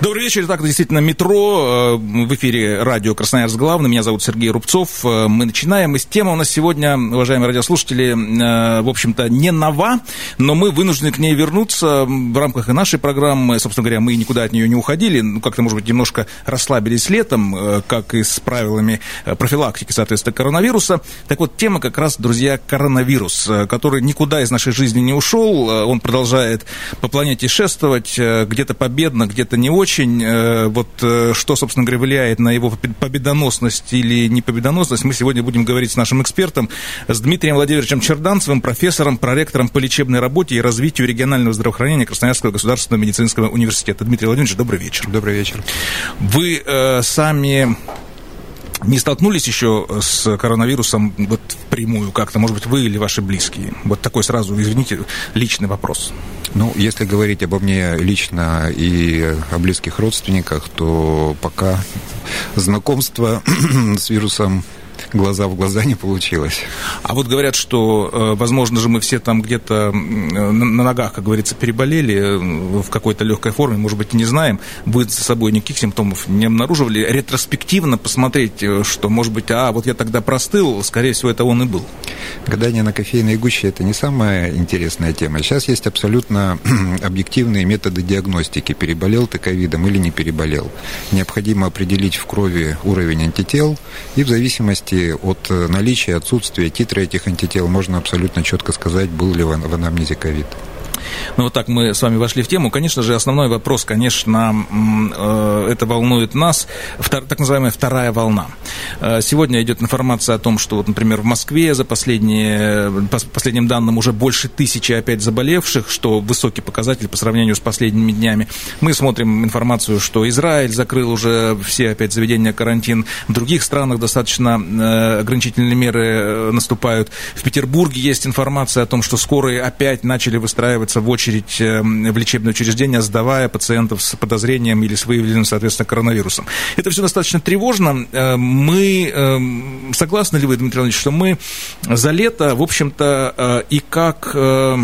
Добрый вечер. Так, действительно, метро. Э, в эфире радио «Красноярск главный». Меня зовут Сергей Рубцов. Э, мы начинаем. И тема у нас сегодня, уважаемые радиослушатели, э, в общем-то, не нова, но мы вынуждены к ней вернуться в рамках и нашей программы. Собственно говоря, мы никуда от нее не уходили. Ну, как-то, может быть, немножко расслабились летом, как и с правилами профилактики, соответственно, коронавируса. Так вот, тема как раз, друзья, коронавирус, который никуда из нашей жизни не ушел. Он продолжает по планете шествовать, где-то победно, где-то не очень очень. Э, вот э, что, собственно говоря, влияет на его победоносность или непобедоносность, мы сегодня будем говорить с нашим экспертом, с Дмитрием Владимировичем Черданцевым, профессором, проректором по лечебной работе и развитию регионального здравоохранения Красноярского государственного медицинского университета. Дмитрий Владимирович, добрый вечер. Добрый вечер. Вы э, сами не столкнулись еще с коронавирусом вот впрямую как-то, может быть, вы или ваши близкие? Вот такой сразу, извините, личный вопрос. Ну, если говорить обо мне лично и о близких родственниках, то пока знакомство с вирусом глаза в глаза не получилось. А вот говорят, что, э, возможно же, мы все там где-то на ногах, как говорится, переболели э, в какой-то легкой форме, может быть, не знаем. Вы за собой никаких симптомов не обнаруживали. Ретроспективно посмотреть, э, что, может быть, а, вот я тогда простыл, скорее всего, это он и был. Гадание на кофейной гуще – это не самая интересная тема. Сейчас есть абсолютно объективные методы диагностики, переболел ты ковидом или не переболел. Необходимо определить в крови уровень антител, и в зависимости от э, наличия отсутствия титра этих антител можно абсолютно четко сказать, был ли в анамнезе ковид. Ну, вот так мы с вами вошли в тему. Конечно же, основной вопрос, конечно, э, это волнует нас, так называемая вторая волна. Э, сегодня идет информация о том, что, вот, например, в Москве за последние, по последним данным уже больше тысячи опять заболевших, что высокий показатель по сравнению с последними днями. Мы смотрим информацию, что Израиль закрыл уже все опять заведения карантин. В других странах достаточно э, ограничительные меры наступают. В Петербурге есть информация о том, что скорые опять начали выстраиваться в очередь эм, в лечебное учреждение, сдавая пациентов с подозрением или с выявленным, соответственно, коронавирусом. Это все достаточно тревожно. Э, мы, эм, согласны ли вы, Дмитрий Иванович, что мы за лето, в общем-то, э, и как э,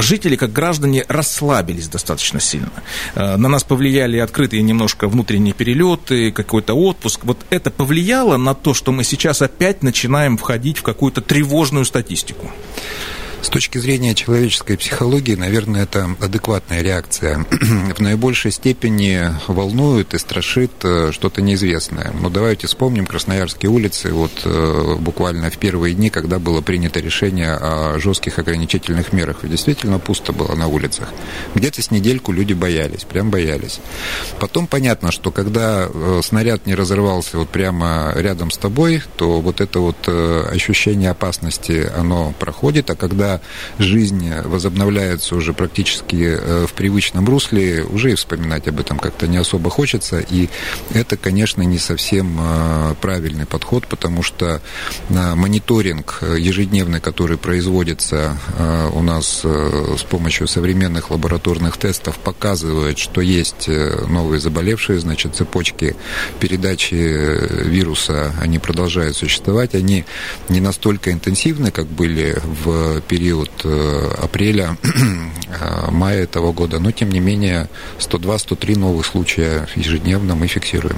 жители, как граждане расслабились достаточно сильно. На нас повлияли открытые немножко внутренние перелеты, какой-то отпуск. Вот это повлияло на то, что мы сейчас опять начинаем входить в какую-то тревожную статистику? С точки зрения человеческой психологии, наверное, это адекватная реакция. В наибольшей степени волнует и страшит э, что-то неизвестное. Но давайте вспомним Красноярские улицы вот э, буквально в первые дни, когда было принято решение о жестких ограничительных мерах. Действительно пусто было на улицах. Где-то с недельку люди боялись, прям боялись. Потом понятно, что когда э, снаряд не разорвался вот прямо рядом с тобой, то вот это вот ощущение опасности, оно проходит, а когда жизнь возобновляется уже практически э, в привычном русле, уже и вспоминать об этом как-то не особо хочется. И это, конечно, не совсем э, правильный подход, потому что э, мониторинг ежедневный, который производится у нас с помощью современных лабораторных тестов, показывает, что есть новые заболевшие, значит, цепочки передачи вируса, они продолжают существовать, они не настолько интенсивны, как были в период период э, апреля, э, мая этого года, но тем не менее 102-103 новых случая ежедневно мы фиксируем.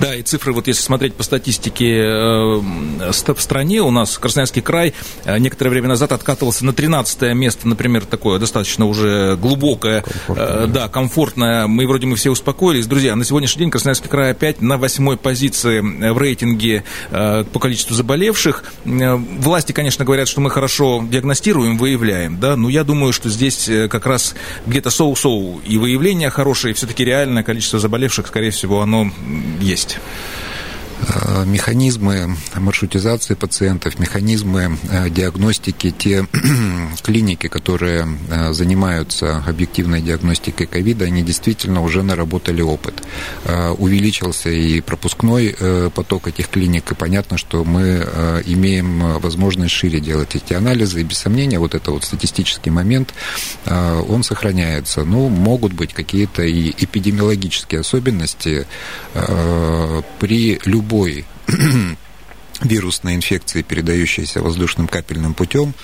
Да, и цифры, вот если смотреть по статистике э, в стране, у нас Красноярский край некоторое время назад откатывался на 13 место, например, такое достаточно уже глубокое, комфортное. да, комфортное. Мы вроде мы все успокоились. Друзья, на сегодняшний день Красноярский край опять на восьмой позиции в рейтинге по количеству заболевших. Власти, конечно, говорят, что мы хорошо диагностируем, диагностируем, выявляем, да, но я думаю, что здесь э, как раз где-то соу-соу и выявление хорошее, и все-таки реальное количество заболевших, скорее всего, оно есть. Э, механизмы маршрутизации пациентов, механизмы э, диагностики, те клиники, которые э, занимаются объективной диагностикой ковида, они действительно уже наработали опыт. Увеличился и пропускной поток этих клиник, и понятно, что мы имеем возможность шире делать эти анализы, и без сомнения вот это вот статистический момент, он сохраняется. Ну, могут быть какие-то и эпидемиологические особенности при любом любой вирусной инфекции, передающейся воздушным капельным путем,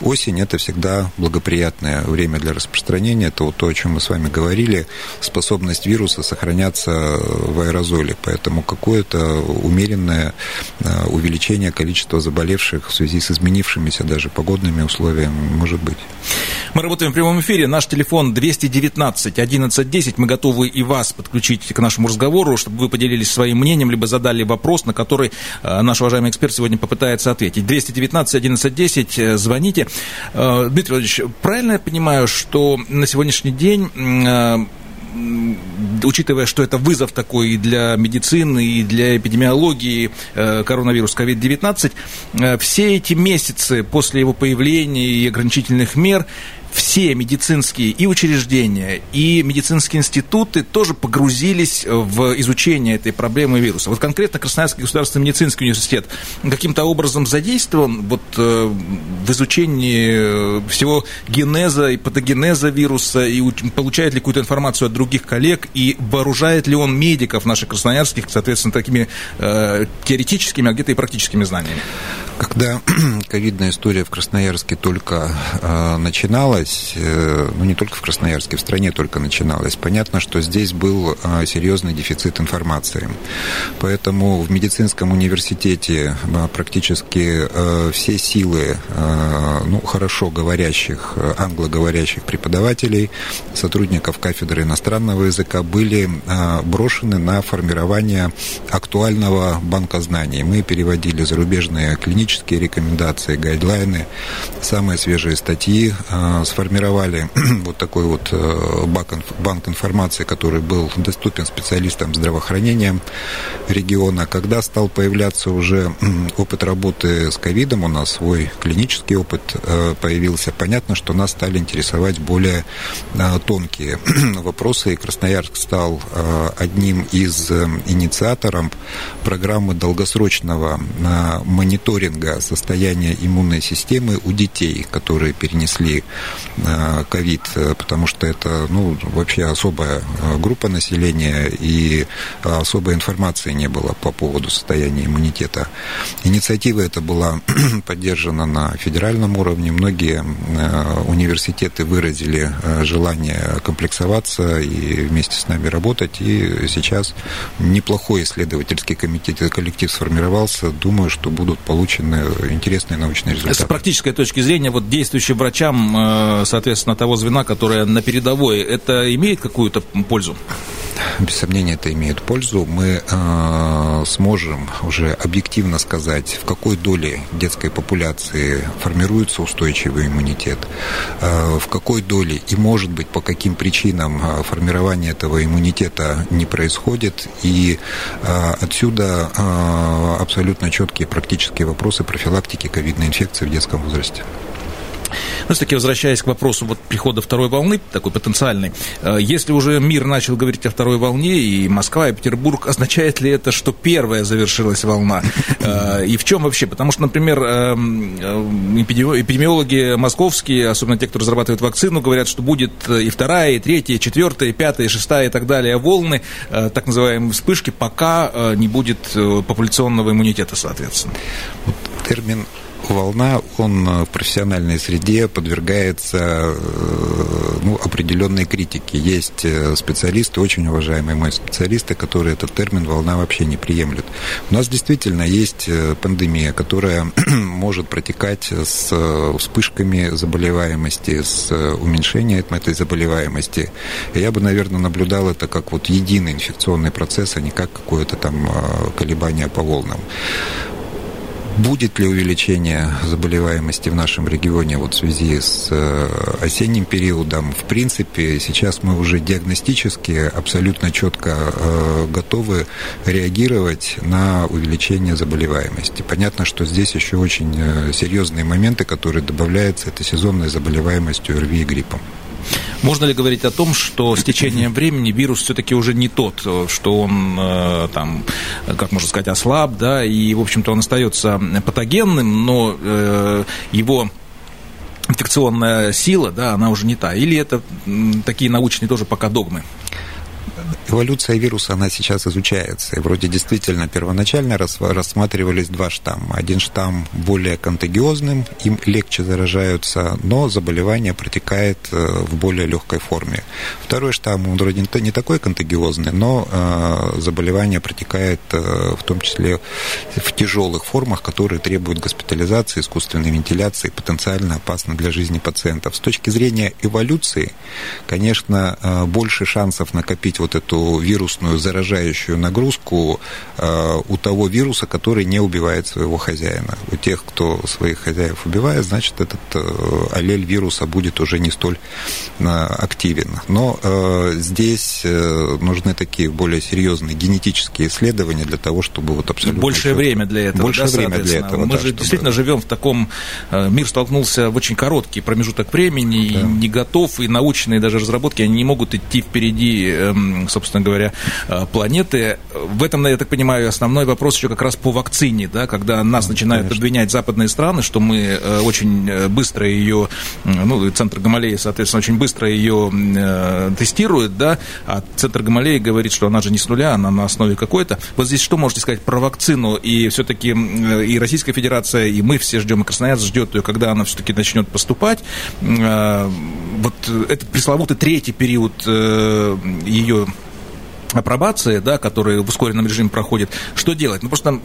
осень – это всегда благоприятное время для распространения. Это вот то, о чем мы с вами говорили, способность вируса сохраняться в аэрозоле. Поэтому какое-то умеренное э, увеличение количества заболевших в связи с изменившимися даже погодными условиями может быть. Мы работаем в прямом эфире. Наш телефон 219 1110. Мы готовы и вас подключить к нашему разговору, чтобы вы поделились своим мнением, либо задали вопрос, на который э, наш уважаемый уважаемый эксперт сегодня попытается ответить. 219 1110, э, звоните. Э, Дмитрий Владимирович, правильно я понимаю, что на сегодняшний день э, учитывая, что это вызов такой и для медицины, и для эпидемиологии коронавирус COVID-19, все эти месяцы после его появления и ограничительных мер все медицинские и учреждения, и медицинские институты тоже погрузились в изучение этой проблемы вируса. Вот конкретно Красноярский государственный медицинский университет каким-то образом задействован вот, э, в изучении всего генеза и патогенеза вируса, и получает ли какую-то информацию от других коллег, и вооружает ли он медиков наших красноярских, соответственно, такими э, теоретическими, а где-то и практическими знаниями? Когда ковидная история в Красноярске только э, начиналась, э, ну не только в Красноярске, в стране только начиналась, понятно, что здесь был э, серьезный дефицит информации. Поэтому в медицинском университете э, практически все силы ну, хорошо говорящих, англоговорящих преподавателей, сотрудников кафедры иностранного языка были брошены на формирование актуального банка знаний. Мы переводили зарубежные клинические рекомендации, гайдлайны, самые свежие статьи, э, сформировали вот такой вот э, банк информации, который был доступен специалистам здравоохранения региона. Когда стал появляться уже опыт работы с ковидом, у нас свой клинический опыт э, появился, понятно, что нас стали интересовать более тонкие вопросы, и Красноярск стал одним из инициаторов программы долгосрочного мониторинга состояния иммунной системы у детей, которые перенесли э, ковид, потому что это ну, вообще особая э, группа населения, и особой информации не было по поводу состояния иммунитета. Инициатива эта была поддержана на федеральном уровне. Многие э, университеты выразили желание комплексоваться и вместе с нами работать. И сейчас неплохой исследовательский комитет, коллектив сформировался. Думаю, что будут получены интересные научные результаты. С практической точки зрения, вот действующим врачам, э, соответственно, того звена, которое на передовой, это имеет какую-то пользу? Без сомнения, это имеет пользу. Мы э, сможем уже объективно сказать, в какой доле детской популяции формируется устойчивый иммунитет, э, в какой доле и, может быть, по каким причинам э, формирование этого иммунитета не происходит. И э, отсюда э, абсолютно четкие практические вопросы профилактики ковидной инфекции в детском возрасте. Ну, все-таки возвращаясь к вопросу вот прихода второй волны, такой потенциальной, э, если уже мир начал говорить о второй волне, и Москва, и Петербург, означает ли это, что первая завершилась волна? Э, и в чем вообще? Потому что, например, э, эпидемиологи московские, особенно те, кто разрабатывает вакцину, говорят, что будет и вторая, и третья, и четвертая, и пятая, и шестая, и так далее волны, так называемые вспышки, пока не будет популяционного иммунитета, соответственно. Термин волна, он в профессиональной среде подвергается э, ну, определенной критике. Есть э, специалисты, очень уважаемые мои специалисты, которые этот термин волна вообще не приемлют. У нас действительно есть э, пандемия, которая может протекать с вспышками заболеваемости, с уменьшением этой заболеваемости. Я бы, наверное, наблюдал это как вот единый инфекционный процесс, а не как какое-то там колебание по волнам Будет ли увеличение заболеваемости в нашем регионе вот в связи с э, осенним периодом? В принципе, сейчас мы уже диагностически абсолютно четко э, готовы реагировать на увеличение заболеваемости. Понятно, что здесь еще очень э, серьезные моменты, которые добавляются, это сезонная заболеваемость ОРВИ и гриппом. Можно ли говорить о том, что с течением времени вирус все-таки уже не тот, что он э, там, как можно сказать, ослаб, да, и, в общем-то, он остается патогенным, но э, его инфекционная сила, да, она уже не та. Или это такие научные тоже пока догмы? Эволюция вируса, она сейчас изучается. И вроде действительно первоначально рассматривались два штамма. Один штамм более контагиозным, им легче заражаются, но заболевание протекает э, в более легкой форме. Второй штамм, он вроде не такой контагиозный, но э, заболевание протекает э, в том числе в тяжелых формах, которые требуют госпитализации, искусственной вентиляции, потенциально опасны для жизни пациентов. С точки зрения эволюции, конечно, больше шансов накопить вот эту эту вирусную заражающую нагрузку э, у того вируса, который не убивает своего хозяина. У тех, кто своих хозяев убивает, значит, этот э, аллель вируса будет уже не столь э, активен. Но здесь нужны такие более серьезные генетические исследования для того, чтобы вот абсолютно... Большее время для этого. Большее да, время для этого, Мы да, же чтобы... действительно живем в таком... Мир столкнулся в очень короткий промежуток времени, да. и не готов, и научные даже разработки, они не могут идти впереди, эм, собственно, говоря, э, планеты. В этом, я так понимаю, основной вопрос еще как раз по вакцине, да, когда нас начинают Конечно. обвинять западные страны, что мы э, очень э, быстро ее, ну, центр Гамалеи, соответственно, очень быстро ее тестирует, да, а центр Гамалеи говорит, что она же не с нуля, она на основе какой-то. Вот здесь что можете сказать про вакцину? И все-таки и Российская Федерация, и мы все ждем, и Красноярск ждет ее, когда она все-таки начнет поступать. Вот этот пресловутый третий период ее апробации, да, которые в ускоренном режиме проходят, что делать? Ну, просто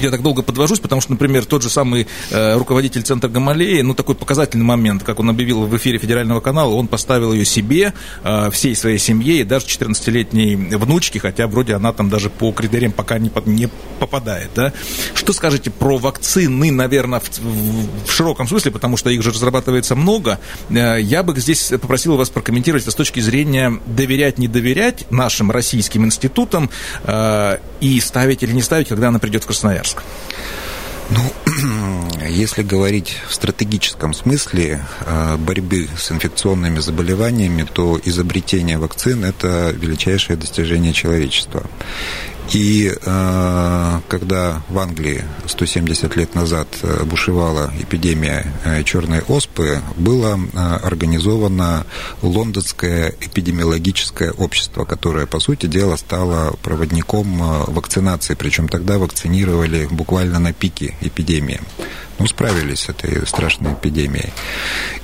я так долго подвожусь, потому что, например, тот же самый э, руководитель Центра Гамалеи, ну, такой показательный момент, как он объявил в эфире федерального канала, он поставил ее себе, э, всей своей семье и даже 14-летней внучке, хотя вроде она там даже по критериям пока не, не попадает, да. Что скажете про вакцины, наверное, в, в, в широком смысле, потому что их же разрабатывается много. Э, я бы здесь попросил вас прокомментировать с точки зрения доверять, не доверять нашим российским институтом э, и ставить или не ставить, когда она придет в Красноярск? Ну, если говорить в стратегическом смысле э, борьбы с инфекционными заболеваниями, то изобретение вакцин – это величайшее достижение человечества. И э, когда в Англии 170 лет назад э, бушевала эпидемия э, черной оспы, было э, организовано лондонское эпидемиологическое общество, которое, по сути дела, стало проводником вакцинации. Причем тогда вакцинировали буквально на пике эпидемии ну, справились с этой страшной эпидемией.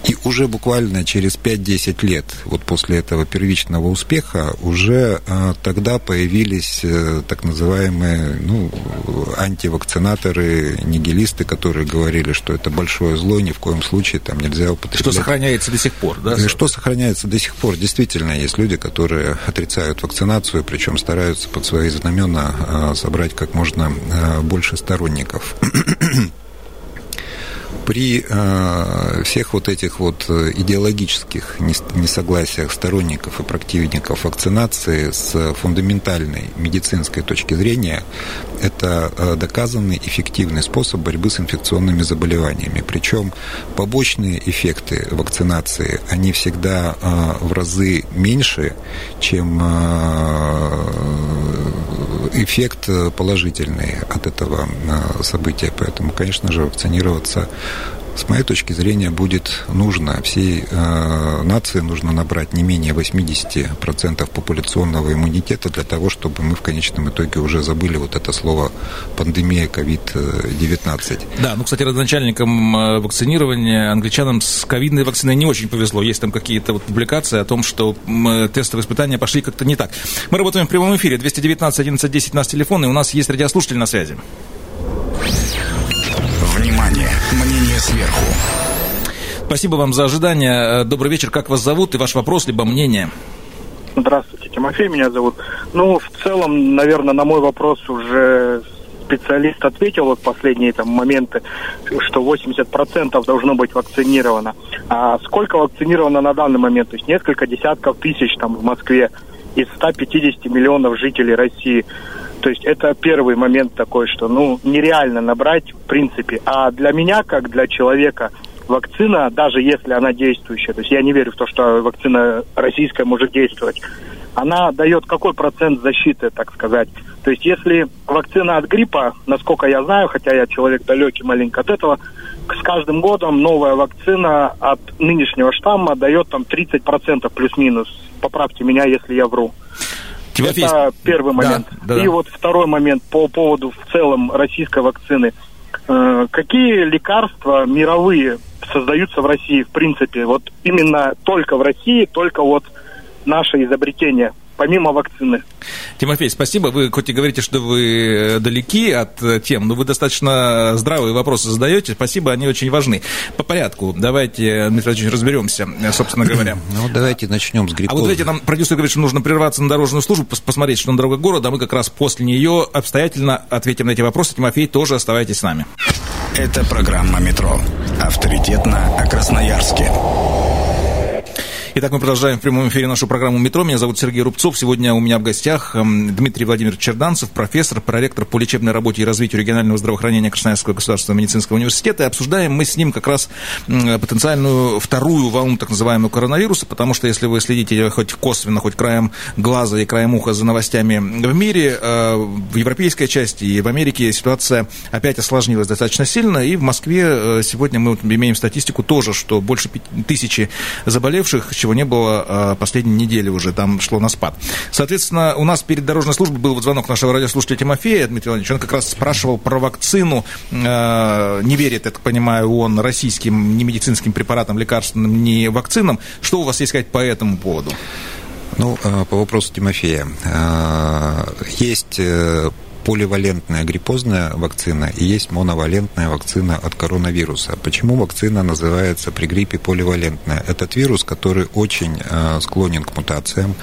И уже буквально через 5-10 лет, вот после этого первичного успеха, уже э, тогда появились э, так называемые ну, антивакцинаторы, нигилисты, которые говорили, что это большое зло, ни в коем случае там нельзя употреблять. Что сохраняется до сих пор, да? Что сохраняется до сих пор. Действительно, есть люди, которые отрицают вакцинацию, причем стараются под свои знамена э, собрать как можно э, больше сторонников при э, всех вот этих вот э, идеологических несогласиях сторонников и противников вакцинации с фундаментальной медицинской точки зрения, это э, доказанный эффективный способ борьбы с инфекционными заболеваниями. Причем побочные эффекты вакцинации, они всегда в разы меньше, чем эффект положительный от этого события. Поэтому, конечно же, вакцинироваться с моей точки зрения, будет нужно. Всей э, нации нужно набрать не менее 80% популяционного иммунитета для того, чтобы мы в конечном итоге уже забыли вот это слово пандемия COVID-19. Да, ну, кстати, родоначальникам э, вакцинирования англичанам с ковидной вакциной не очень повезло. Есть там какие-то вот публикации о том, что тестовые испытания пошли как-то не так. Мы работаем в прямом эфире. 219 11 10 нас телефон, и у нас есть радиослушатель на связи. Сверху. Спасибо вам за ожидание. Э, добрый вечер. Как вас зовут и ваш вопрос, либо мнение? Здравствуйте, Тимофей меня зовут. Ну, в целом, наверное, на мой вопрос уже специалист ответил вот последние там моменты, что 80% должно быть вакцинировано. А сколько вакцинировано на данный момент? То есть несколько десятков тысяч там в Москве из 150 миллионов жителей России. То есть это первый момент такой, что ну нереально набрать в принципе. А для меня, как для человека, вакцина, даже если она действующая, то есть я не верю в то, что вакцина российская может действовать, она дает какой процент защиты, так сказать. То есть если вакцина от гриппа, насколько я знаю, хотя я человек далекий маленько от этого, с каждым годом новая вакцина от нынешнего штамма дает там 30% плюс-минус. Поправьте меня, если я вру. Тимофей... Это первый момент. Да, да, И вот второй момент по поводу в целом российской вакцины. Э, какие лекарства мировые создаются в России, в принципе, вот именно только в России, только вот наше изобретение, помимо вакцины. Тимофей, спасибо. Вы хоть и говорите, что вы далеки от тем, но вы достаточно здравые вопросы задаете. Спасибо, они очень важны. По порядку, давайте, Дмитрий Владимирович, разберемся, собственно говоря. Ну, давайте начнем с гриппоза. А вот давайте нам продюсер говорит, что нужно прерваться на дорожную службу, посмотреть, что на дорогах города, а мы как раз после нее обстоятельно ответим на эти вопросы. Тимофей, тоже оставайтесь с нами. Это программа «Метро». Авторитетно о Красноярске. Итак, мы продолжаем в прямом эфире нашу программу «Метро». Меня зовут Сергей Рубцов. Сегодня у меня в гостях эм, Дмитрий Владимирович Черданцев, профессор, проректор по лечебной работе и развитию регионального здравоохранения Красноярского государственного медицинского университета. И обсуждаем мы с ним как раз потенциальную вторую волну так называемого коронавируса, потому что если вы следите хоть косвенно, хоть краем глаза и краем уха за новостями в мире, э, в европейской части и в Америке ситуация опять осложнилась достаточно сильно, и в Москве э, сегодня мы имеем статистику тоже, что больше тысячи заболевших, чего не было а, последние недели уже, там шло на спад. Соответственно, у нас перед дорожной службой был вот звонок нашего радиослушателя Тимофея, Дмитрий Владимирович, он как раз спрашивал про вакцину, а, не верит, я так понимаю, он российским ни медицинским препаратам, лекарственным, ни вакцинам. Что у вас есть сказать по этому поводу? Ну, а, по вопросу Тимофея. Есть э, поливалентная гриппозная вакцина и есть моновалентная вакцина от коронавируса. Почему вакцина называется при гриппе поливалентная? Этот вирус, который очень э, склонен к мутациям.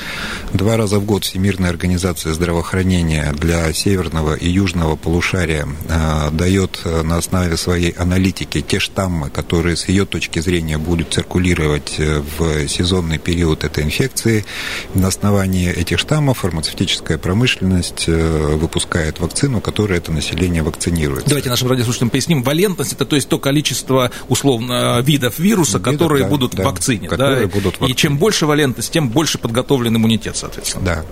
Два раза в год Всемирная организация здравоохранения для северного и южного полушария э, дает э, на основе своей аналитики те штаммы, которые с ее точки зрения будут циркулировать в сезонный период этой инфекции. На основании этих штаммов фармацевтическая промышленность выпускает выпускает вакцину, которая это население вакцинирует. Давайте нашим радиослушателям поясним. Валентность – это то есть то количество, условно, видов вируса, Видов, которые да, будут да, в вакцине. Которые да? будут в вакцине. И чем больше валентность, тем больше подготовлен иммунитет, соответственно. Да.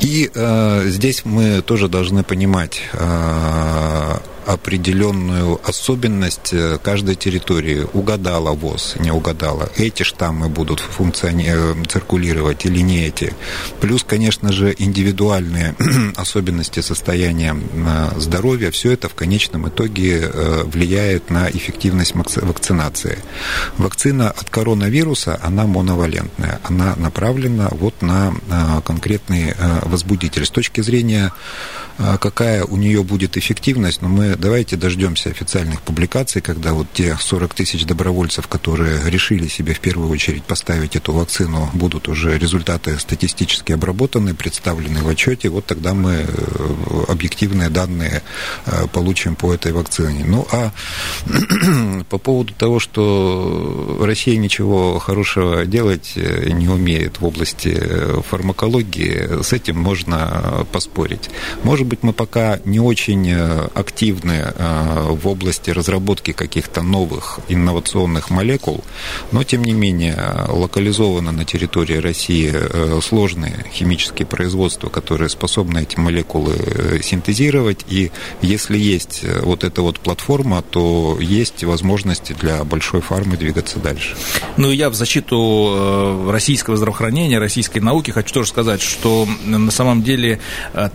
И э, здесь мы тоже должны понимать, э, определенную особенность э, каждой территории. Угадала ВОЗ, не угадала. Эти штаммы будут функционировать, э, циркулировать или не эти. Плюс, конечно же, индивидуальные особенности состояния э, здоровья. Все это в конечном итоге влияет на эффективность вакцинации. Вакцина от коронавируса, она моновалентная. Она направлена вот на конкретный возбудитель. С точки зрения какая у нее будет эффективность, но мы давайте дождемся официальных публикаций, когда вот те 40 тысяч добровольцев, которые решили себе в первую очередь поставить эту вакцину, будут уже результаты статистически обработаны, представлены в отчете, вот тогда мы э, объективные данные э, получим по этой вакцине. Ну, а по поводу того, что Россия ничего хорошего делать э, не умеет в области фармакологии, с этим можно поспорить. Может быть, мы пока не очень активно активны э, в области разработки каких-то новых инновационных молекул, но тем не менее локализовано на территории России э, сложные химические производства, которые способны эти молекулы э, синтезировать, и если есть вот эта вот платформа, то есть возможности для большой фармы двигаться дальше. Ну, я в защиту российского здравоохранения, российской науки хочу тоже сказать, что на самом деле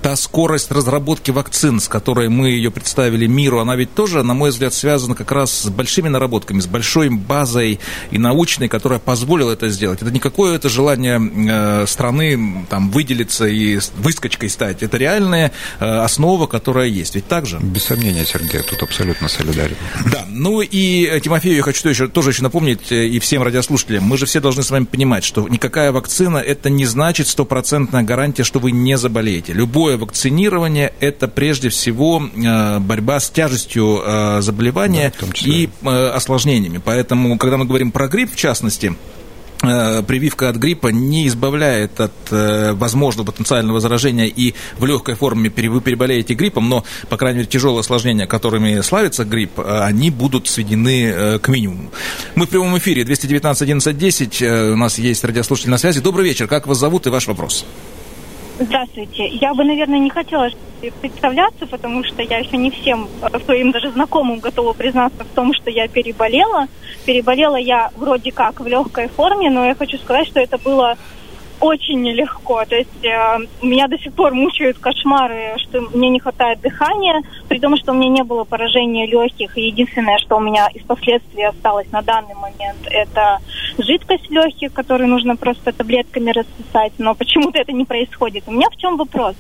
та скорость разработки вакцин, с которой мы ее представили или миру, она ведь тоже, на мой взгляд, связана как раз с большими наработками, с большой базой и научной, которая позволила это сделать. Это не какое-то желание э, страны там, выделиться и выскочкой стать. Это реальная э, основа, которая есть. Ведь так же? Без сомнения, Сергей, тут абсолютно солидарен. Да, ну и Тимофею я хочу еще, тоже еще напомнить, и всем радиослушателям, мы же все должны с вами понимать, что никакая вакцина это не значит стопроцентная гарантия, что вы не заболеете. Любое вакцинирование это прежде всего борьба с тяжестью заболевания да, и осложнениями. Поэтому, когда мы говорим про грипп, в частности, Э, прививка от гриппа не избавляет от э, возможного потенциального заражения и в легкой форме вы переболеете гриппом, но, по крайней мере, тяжелые осложнения, которыми славится грипп, э, они будут сведены к минимуму. Мы в прямом эфире 219 11 10, у нас есть радиослушатель на связи. Добрый вечер, как вас зовут и ваш вопрос? Здравствуйте. Я бы, наверное, не хотела представляться, потому что я еще не всем своим даже знакомым готова признаться в том, что я переболела. Переболела я вроде как в легкой форме, но я хочу сказать, что это было очень нелегко. То есть э, меня до сих пор мучают кошмары, что мне не хватает дыхания, при том, что у меня не было поражения легких. И единственное, что у меня из последствий осталось на данный момент, это жидкость легких, которую нужно просто таблетками рассосать. Но почему-то это не происходит. У меня в чем вопрос?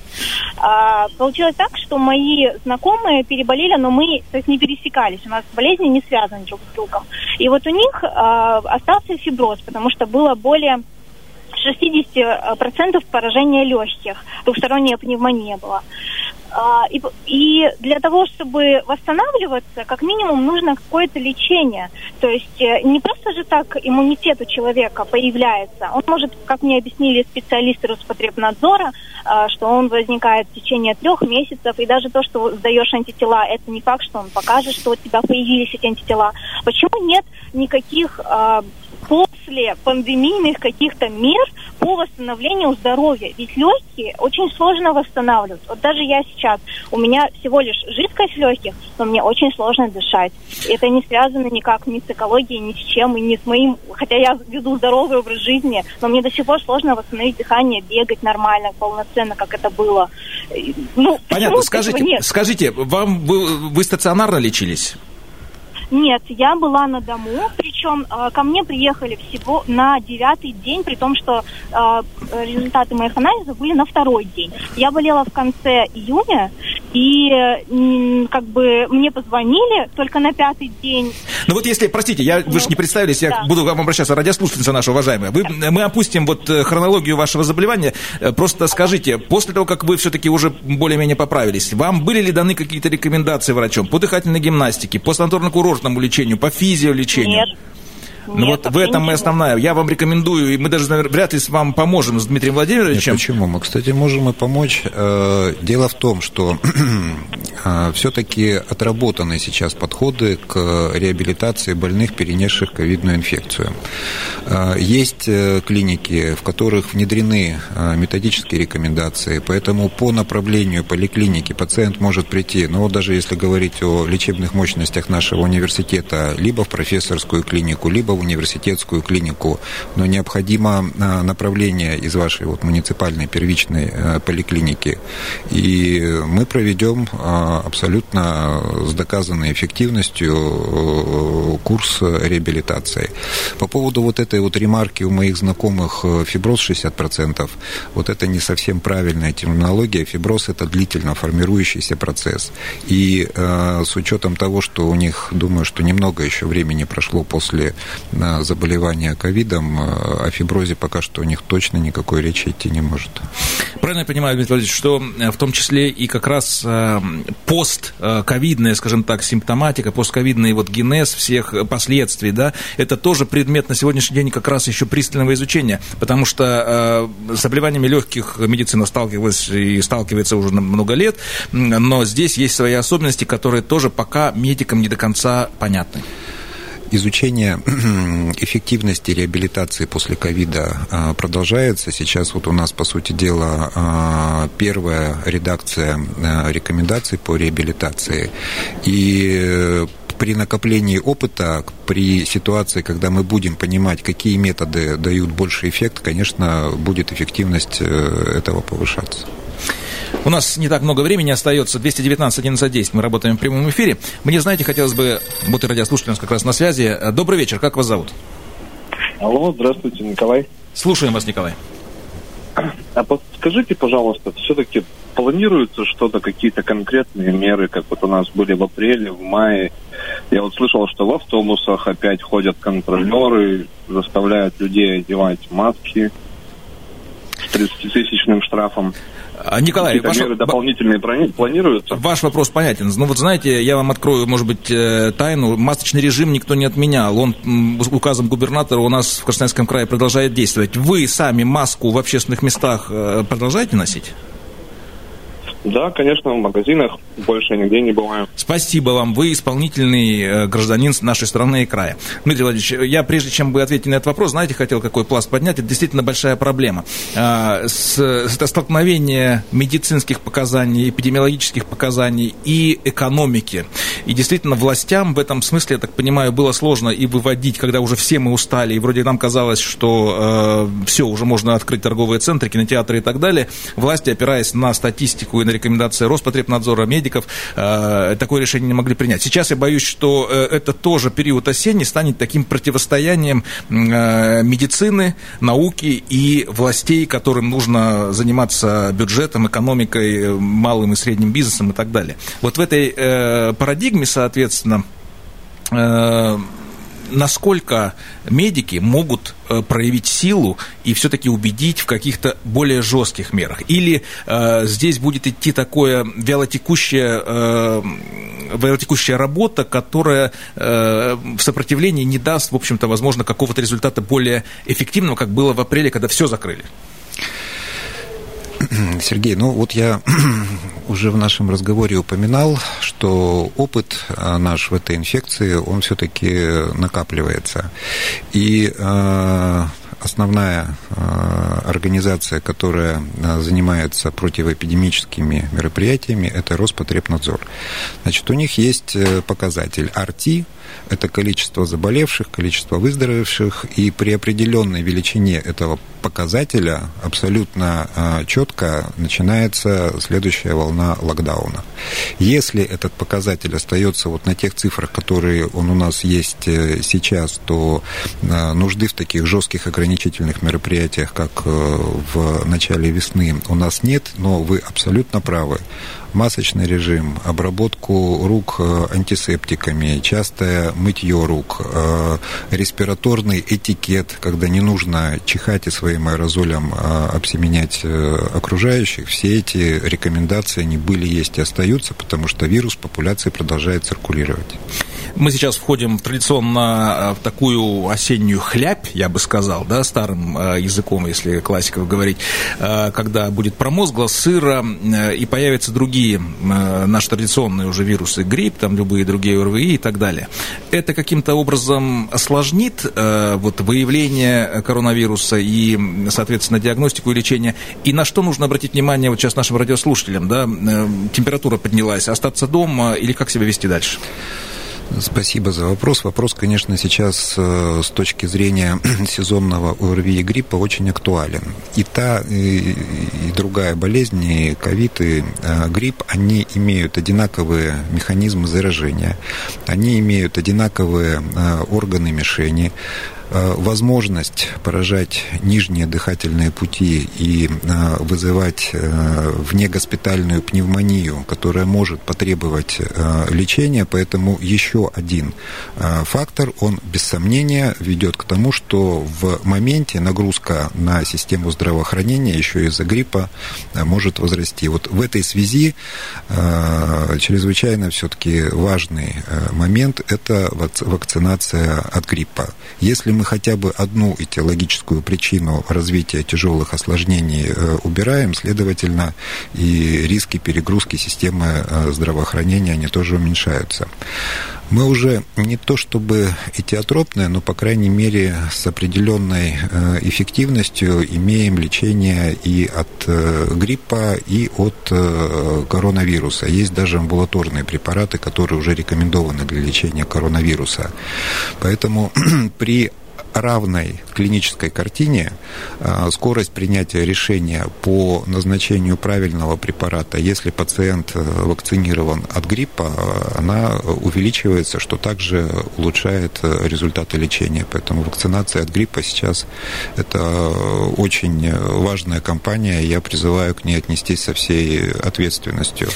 А, получилось так, что мои знакомые переболели, но мы то есть, не пересекались. У нас болезни не связаны друг с другом. И вот у них а, остался фиброз, потому что было более 60% поражения легких, двухсторонняя пневмония была. А, и, и для того, чтобы восстанавливаться, как минимум нужно какое-то лечение. То есть э, не просто же так иммунитет у человека появляется. Он может, как мне объяснили специалисты Роспотребнадзора, а, что он возникает в течение трех месяцев. И даже то, что сдаешь антитела, это не факт, что он покажет, что у тебя появились эти антитела. Почему нет никаких а, после пандемийных каких-то мер по восстановлению здоровья. Ведь легкие очень сложно восстанавливать. Вот даже я сейчас, у меня всего лишь жидкость легких, но мне очень сложно дышать. Это не связано никак ни с экологией, ни с чем, и ни с моим... Хотя я веду здоровый образ жизни, но мне до сих пор сложно восстановить дыхание, бегать нормально, полноценно, как это было. Ну, Понятно. Скажите, скажите, вам вы, вы стационарно лечились? Нет, я была на дому, причем э, ко мне приехали всего на девятый день, при том, что э, результаты моих анализов были на второй день. Я болела в конце июня, и э, как бы мне позвонили только на пятый день. Ну вот если, простите, я, вы же не представились, я да. буду к вам обращаться, радиослушательница наша уважаемая. Вы, мы опустим вот э, хронологию вашего заболевания. Э, просто скажите, после того, как вы все-таки уже более-менее поправились, вам были ли даны какие-то рекомендации врачом по дыхательной гимнастике, по санаторно-курортному курортному лечению, по физиолечению? Нет. Ну вот в этом и основная. Я вам рекомендую, и мы даже наверное, вряд ли с вам поможем с Дмитрием Владимировичем. Нет, почему? Мы, кстати, можем и помочь. Э, дело в том, что э, все-таки отработаны сейчас подходы к реабилитации больных, перенесших ковидную инфекцию. Э, есть клиники, в которых внедрены методические рекомендации, поэтому по направлению поликлиники пациент может прийти, ну вот даже если говорить о лечебных мощностях нашего университета, либо в профессорскую клинику, либо в университетскую клинику, но необходимо а, направление из вашей вот муниципальной первичной э, поликлиники. И мы проведем а, абсолютно с доказанной эффективностью э, курс реабилитации. По поводу вот этой вот ремарки у моих знакомых э, фиброз 60%, вот это не совсем правильная терминология. Фиброз это длительно формирующийся процесс. И э, с учетом того, что у них, думаю, что немного еще времени прошло после на заболевание ковидом, э, о фиброзе пока что у них точно никакой речи идти не может. Правильно я понимаю, Дмитрий Владимирович, что э, в том числе и как раз э, постковидная, скажем так, симптоматика, постковидный вот генез всех последствий, да, это тоже предмет на сегодняшний день как раз еще пристального изучения, потому что с заболеваниями легких медицина сталкивалась и сталкивается уже много лет, но здесь есть свои особенности, которые тоже пока медикам не до конца понятны изучение эффективности реабилитации после ковида а, продолжается. Сейчас вот у нас, по сути дела, а, первая редакция а, рекомендаций по реабилитации. И э, при накоплении опыта, при ситуации, когда мы будем понимать, какие методы дают больше эффект, конечно, будет эффективность э, этого повышаться. У нас не так много времени остается. 219 11 10. Мы работаем в прямом эфире. Мне, знаете, хотелось бы... Вот и радиослушатель у нас как раз на связи. Добрый вечер. Как вас зовут? Алло, здравствуйте, Николай. Слушаем вас, Николай. А подскажите, пожалуйста, все-таки планируется что-то, какие-то конкретные меры, как вот у нас были в апреле, в мае? Я вот слышал, что в автобусах опять ходят контролеры, заставляют людей одевать маски с 30-тысячным штрафом. А, Николай, ваш... меры дополнительные планируются? Ваш вопрос понятен. Ну вот знаете, я вам открою, может быть, э, тайну. Масочный режим никто не отменял. Он указом губернатора у нас в Красноярском крае продолжает действовать. Вы сами маску в общественных местах э, продолжаете носить? Да, конечно, в магазинах больше нигде не бываю. Спасибо вам. Вы исполнительный э, гражданин нашей страны и края. Дмитрий Владимирович, я прежде чем вы ответили на этот вопрос, знаете, хотел какой пласт поднять. Это действительно большая проблема. А, с, это столкновение медицинских показаний, эпидемиологических показаний и экономики. И действительно, властям в этом смысле, я так понимаю, было сложно и выводить, когда уже все мы устали, и вроде нам казалось, что э, все, уже можно открыть торговые центры, кинотеатры и так далее. Власти, опираясь на статистику и на рекомендации Роспотребнадзора, медиков, э, такое решение не могли принять. Сейчас я боюсь, что э, это тоже период осенний станет таким противостоянием э, медицины, науки и властей, которым нужно заниматься бюджетом, экономикой, малым и средним бизнесом и так далее. Вот в этой парадигме, соответственно, насколько медики могут э, проявить силу и все-таки убедить в каких-то более жестких мерах? Или э, здесь будет идти такое вялотекущая, э, вялотекущая работа, которая э, в сопротивлении не даст, в общем-то, возможно, какого-то результата более эффективного, как было в апреле, когда все закрыли? Сергей, ну вот я уже в нашем разговоре упоминал, что опыт а, наш в этой инфекции, он все-таки накапливается. И а, основная организация, которая занимается противоэпидемическими мероприятиями, это Роспотребнадзор. Значит, у них есть э, показатель RT, это количество заболевших, количество выздоровевших, и при определенной величине этого показателя абсолютно четко начинается следующая волна локдауна. Если этот показатель остается вот на тех цифрах, которые он у нас есть э, сейчас, то нужды в таких жестких ограничительных мероприятиях, как э, в начале весны, у нас нет, но вы абсолютно правы масочный режим, обработку рук э, антисептиками, частое мытье рук, э, респираторный этикет, когда не нужно чихать и своим аэрозолем э, обсеменять окружающих, все эти рекомендации, они были, есть и остаются, потому что вирус в популяции продолжает циркулировать. Мы сейчас входим традиционно в такую осеннюю хлябь, я бы сказал, да, старым языком, если классиков говорить, когда будет промозгло, сыро, и появятся другие э, наши традиционные уже вирусы, грипп, там любые другие ОРВИ и так далее, это каким-то образом осложнит э, вот, выявление коронавируса и, соответственно, диагностику и лечение? И на что нужно обратить внимание вот сейчас нашим радиослушателям? Да? Э, температура поднялась, остаться дома или как себя вести дальше? Спасибо за вопрос. Вопрос, конечно, сейчас э, с точки зрения сезонного ОРВИ и гриппа очень актуален. И та, и, и другая болезнь, и ковид, и э, грипп, они имеют одинаковые механизмы заражения, они имеют одинаковые э, органы мишени, возможность поражать нижние дыхательные пути и э, вызывать э, внегоспитальную пневмонию, которая может потребовать лечения. Поэтому еще один фактор, он без сомнения ведет к тому, что в моменте нагрузка на систему здравоохранения еще из-за гриппа может возрасти. Вот в этой связи чрезвычайно все-таки важный момент – это вакцинация от гриппа. Если мы хотя бы одну этиологическую причину развития тяжелых осложнений э, убираем, следовательно, и риски перегрузки системы э, здравоохранения, они тоже уменьшаются. Мы уже не то чтобы этиотропные, но, по крайней мере, с определенной э, эффективностью имеем лечение и от гриппа, и от коронавируса. Есть даже амбулаторные препараты, которые уже рекомендованы для лечения коронавируса. Поэтому при равной клинической картине а, скорость принятия решения по назначению правильного препарата, если пациент э, вакцинирован от гриппа, она увеличивается, что также улучшает э, результаты лечения. Поэтому вакцинация от гриппа сейчас это очень важная кампания. Я призываю к ней отнестись со всей ответственностью.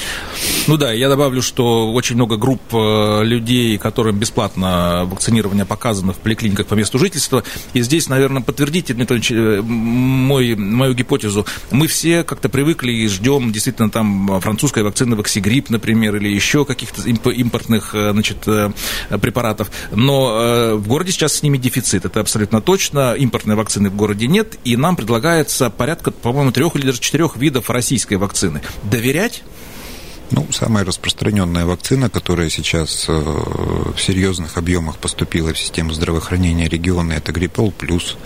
Ну да, я добавлю, что очень много групп э, людей, которым бесплатно вакцинирование показано в поликлиниках по месту жительства. И здесь, наверное, подтвердите, Дмитрий э, мой, мою гипотезу. Мы все как-то привыкли и ждем действительно там французской вакцины Ваксигрип, например, или еще каких-то импортных э, значит, препаратов. Но в городе сейчас с ними дефицит, это абсолютно точно. Импортной вакцины в городе нет, и нам предлагается порядка, по-моему, трех или даже четырех видов российской вакцины. Доверять? Ну, самая распространенная вакцина, которая сейчас э, в серьезных объемах поступила в систему здравоохранения региона, это Гриппол плюс,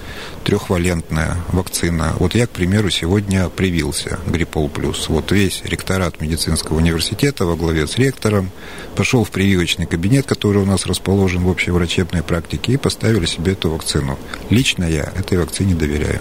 трехвалентная вакцина. Вот я, к примеру, сегодня привился Гриппол плюс. Вот весь ректорат медицинского университета во главе с ректором пошел в прививочный кабинет, который у нас расположен в общей врачебной практике, и поставили себе эту вакцину. Лично я этой вакцине доверяю.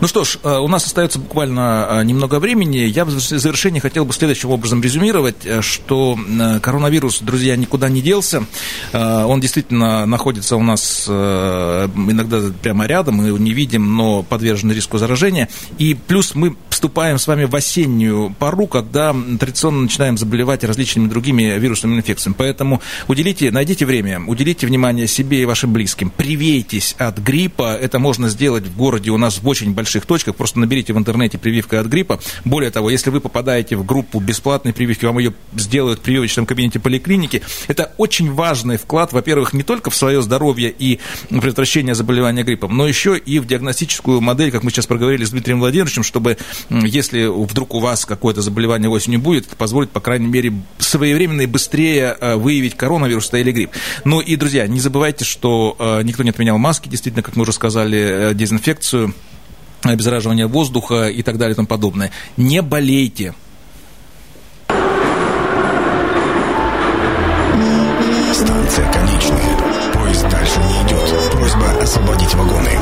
Ну что ж, э, у нас остается буквально э, немного времени. Я в завершении хотел бы следующим образом резюмировать резюмировать, э, что э, коронавирус, друзья, никуда не делся. Э, он действительно находится у нас иногда прямо рядом, мы его не видим, но подвержен риску заражения. И плюс мы вступаем с вами в осеннюю пару, когда традиционно начинаем заболевать различными другими вирусными инфекциями. Поэтому уделите, найдите время, уделите внимание себе и вашим близким. Привейтесь от гриппа. Это можно сделать в городе у нас в очень больших точках. Просто наберите в интернете прививка от гриппа. Более того, если вы попадаете в группу бесплатной прививки, вам ее сделают в прививочном кабинете поликлиники. Это очень важный вклад, во-первых, не только в свое здоровье и предотвращение заболевания гриппом, но еще и в диагностическую модель, как мы сейчас проговорили с Дмитрием Владимировичем, чтобы если вдруг у вас какое-то заболевание осенью будет, это позволит, по крайней мере, своевременно и быстрее э, выявить коронавирус или грипп. Ну и, друзья, не забывайте, что э, никто не отменял маски, действительно, как мы уже сказали, э, дезинфекцию обеззараживание воздуха и так далее и тому подобное. Не болейте. освободить вагоны.